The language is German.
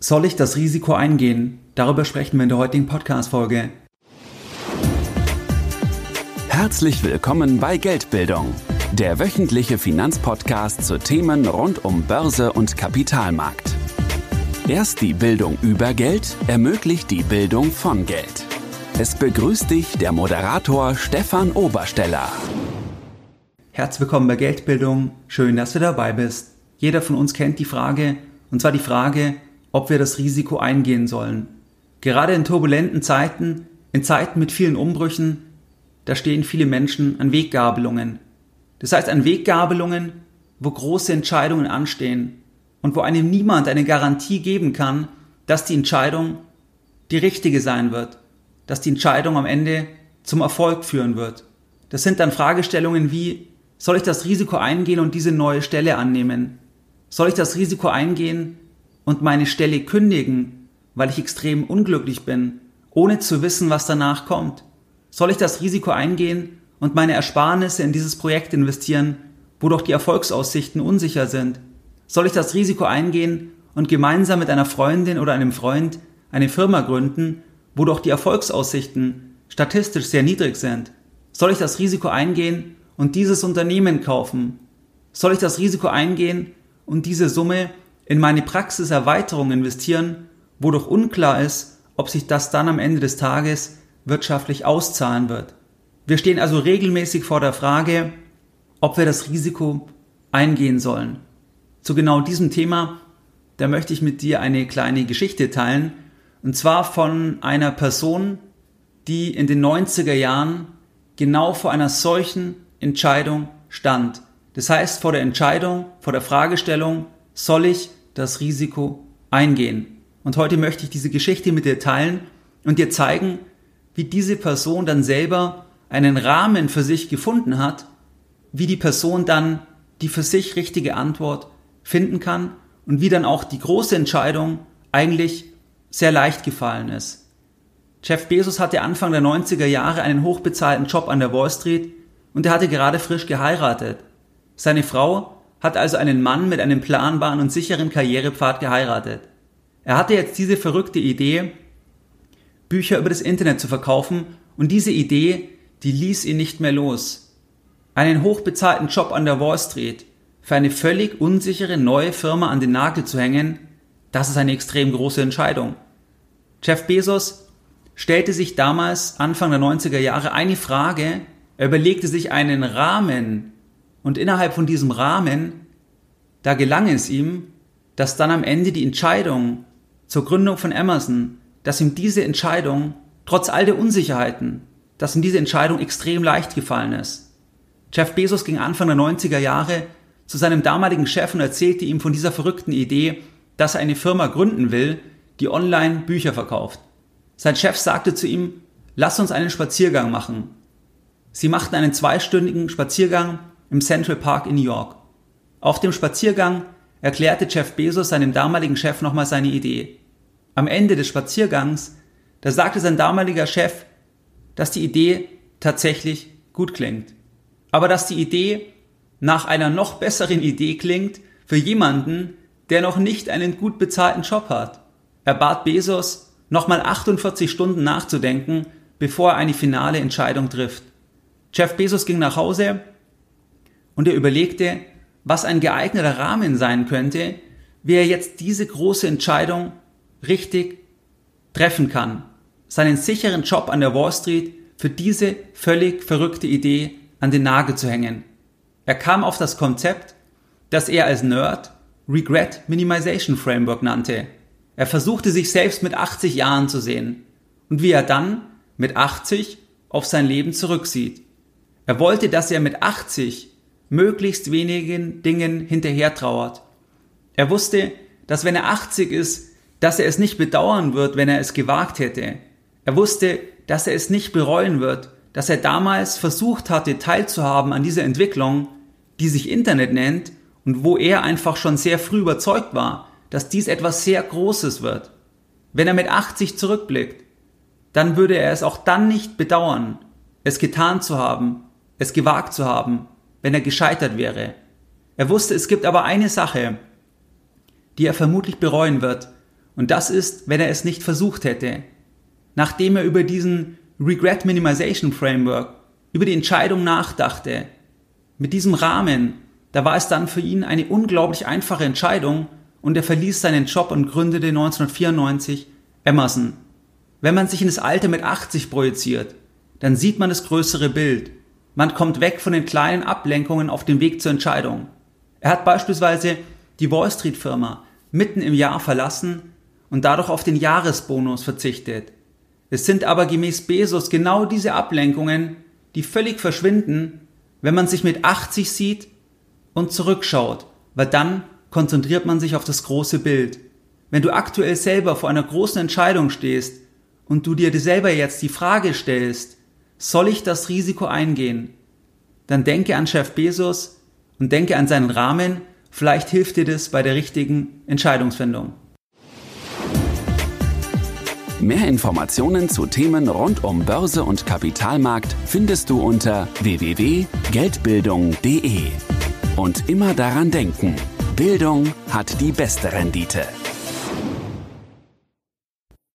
Soll ich das Risiko eingehen? Darüber sprechen wir in der heutigen Podcast-Folge. Herzlich willkommen bei Geldbildung, der wöchentliche Finanzpodcast zu Themen rund um Börse und Kapitalmarkt. Erst die Bildung über Geld ermöglicht die Bildung von Geld. Es begrüßt dich der Moderator Stefan Obersteller. Herzlich willkommen bei Geldbildung. Schön, dass du dabei bist. Jeder von uns kennt die Frage, und zwar die Frage, ob wir das Risiko eingehen sollen. Gerade in turbulenten Zeiten, in Zeiten mit vielen Umbrüchen, da stehen viele Menschen an Weggabelungen. Das heißt an Weggabelungen, wo große Entscheidungen anstehen und wo einem niemand eine Garantie geben kann, dass die Entscheidung die richtige sein wird, dass die Entscheidung am Ende zum Erfolg führen wird. Das sind dann Fragestellungen wie, soll ich das Risiko eingehen und diese neue Stelle annehmen? Soll ich das Risiko eingehen, und meine Stelle kündigen, weil ich extrem unglücklich bin, ohne zu wissen, was danach kommt? Soll ich das Risiko eingehen und meine Ersparnisse in dieses Projekt investieren, wo doch die Erfolgsaussichten unsicher sind? Soll ich das Risiko eingehen und gemeinsam mit einer Freundin oder einem Freund eine Firma gründen, wo doch die Erfolgsaussichten statistisch sehr niedrig sind? Soll ich das Risiko eingehen und dieses Unternehmen kaufen? Soll ich das Risiko eingehen und diese Summe in meine Praxiserweiterung investieren, wo doch unklar ist, ob sich das dann am Ende des Tages wirtschaftlich auszahlen wird. Wir stehen also regelmäßig vor der Frage, ob wir das Risiko eingehen sollen. Zu genau diesem Thema, da möchte ich mit dir eine kleine Geschichte teilen, und zwar von einer Person, die in den 90er Jahren genau vor einer solchen Entscheidung stand. Das heißt vor der Entscheidung, vor der Fragestellung, soll ich das Risiko eingehen. Und heute möchte ich diese Geschichte mit dir teilen und dir zeigen, wie diese Person dann selber einen Rahmen für sich gefunden hat, wie die Person dann die für sich richtige Antwort finden kann und wie dann auch die große Entscheidung eigentlich sehr leicht gefallen ist. Jeff Bezos hatte Anfang der 90er Jahre einen hochbezahlten Job an der Wall Street und er hatte gerade frisch geheiratet. Seine Frau hat also einen Mann mit einem planbaren und sicheren Karrierepfad geheiratet. Er hatte jetzt diese verrückte Idee, Bücher über das Internet zu verkaufen und diese Idee, die ließ ihn nicht mehr los. Einen hochbezahlten Job an der Wall Street für eine völlig unsichere neue Firma an den Nagel zu hängen, das ist eine extrem große Entscheidung. Jeff Bezos stellte sich damals, Anfang der 90er Jahre, eine Frage, er überlegte sich einen Rahmen, und innerhalb von diesem Rahmen, da gelang es ihm, dass dann am Ende die Entscheidung zur Gründung von Amazon, dass ihm diese Entscheidung, trotz all der Unsicherheiten, dass ihm diese Entscheidung extrem leicht gefallen ist. Jeff Bezos ging Anfang der 90er Jahre zu seinem damaligen Chef und erzählte ihm von dieser verrückten Idee, dass er eine Firma gründen will, die online Bücher verkauft. Sein Chef sagte zu ihm, lass uns einen Spaziergang machen. Sie machten einen zweistündigen Spaziergang im Central Park in New York. Auf dem Spaziergang erklärte Jeff Bezos seinem damaligen Chef nochmal seine Idee. Am Ende des Spaziergangs, da sagte sein damaliger Chef, dass die Idee tatsächlich gut klingt. Aber dass die Idee nach einer noch besseren Idee klingt für jemanden, der noch nicht einen gut bezahlten Job hat. Er bat Bezos, nochmal 48 Stunden nachzudenken, bevor er eine finale Entscheidung trifft. Jeff Bezos ging nach Hause und er überlegte, was ein geeigneter Rahmen sein könnte, wie er jetzt diese große Entscheidung richtig treffen kann, seinen sicheren Job an der Wall Street für diese völlig verrückte Idee an den Nagel zu hängen. Er kam auf das Konzept, das er als Nerd Regret Minimization Framework nannte. Er versuchte sich selbst mit 80 Jahren zu sehen und wie er dann mit 80 auf sein Leben zurücksieht. Er wollte, dass er mit 80 möglichst wenigen Dingen hinterher trauert. Er wusste, dass wenn er 80 ist, dass er es nicht bedauern wird, wenn er es gewagt hätte. Er wusste, dass er es nicht bereuen wird, dass er damals versucht hatte, teilzuhaben an dieser Entwicklung, die sich Internet nennt und wo er einfach schon sehr früh überzeugt war, dass dies etwas sehr Großes wird. Wenn er mit 80 zurückblickt, dann würde er es auch dann nicht bedauern, es getan zu haben, es gewagt zu haben, wenn er gescheitert wäre. Er wusste, es gibt aber eine Sache, die er vermutlich bereuen wird, Und das ist, wenn er es nicht versucht hätte. Nachdem er über diesen Regret Minimization Framework, über die Entscheidung nachdachte, mit diesem Rahmen, da war es dann für ihn eine unglaublich einfache Entscheidung und er verließ seinen Job und gründete 1994 Emerson. Wenn man sich in das Alter mit 80 projiziert, dann sieht man das größere Bild. Man kommt weg von den kleinen Ablenkungen auf dem Weg zur Entscheidung. Er hat beispielsweise die Wall Street Firma mitten im Jahr verlassen und dadurch auf den Jahresbonus verzichtet. Es sind aber gemäß Bezos genau diese Ablenkungen, die völlig verschwinden, wenn man sich mit 80 sieht und zurückschaut, weil dann konzentriert man sich auf das große Bild. Wenn du aktuell selber vor einer großen Entscheidung stehst und du dir selber jetzt die Frage stellst, soll ich das Risiko eingehen? Dann denke an Chef Bezos und denke an seinen Rahmen, vielleicht hilft dir das bei der richtigen Entscheidungsfindung. Mehr Informationen zu Themen rund um Börse und Kapitalmarkt findest du unter www.geldbildung.de. Und immer daran denken, Bildung hat die beste Rendite.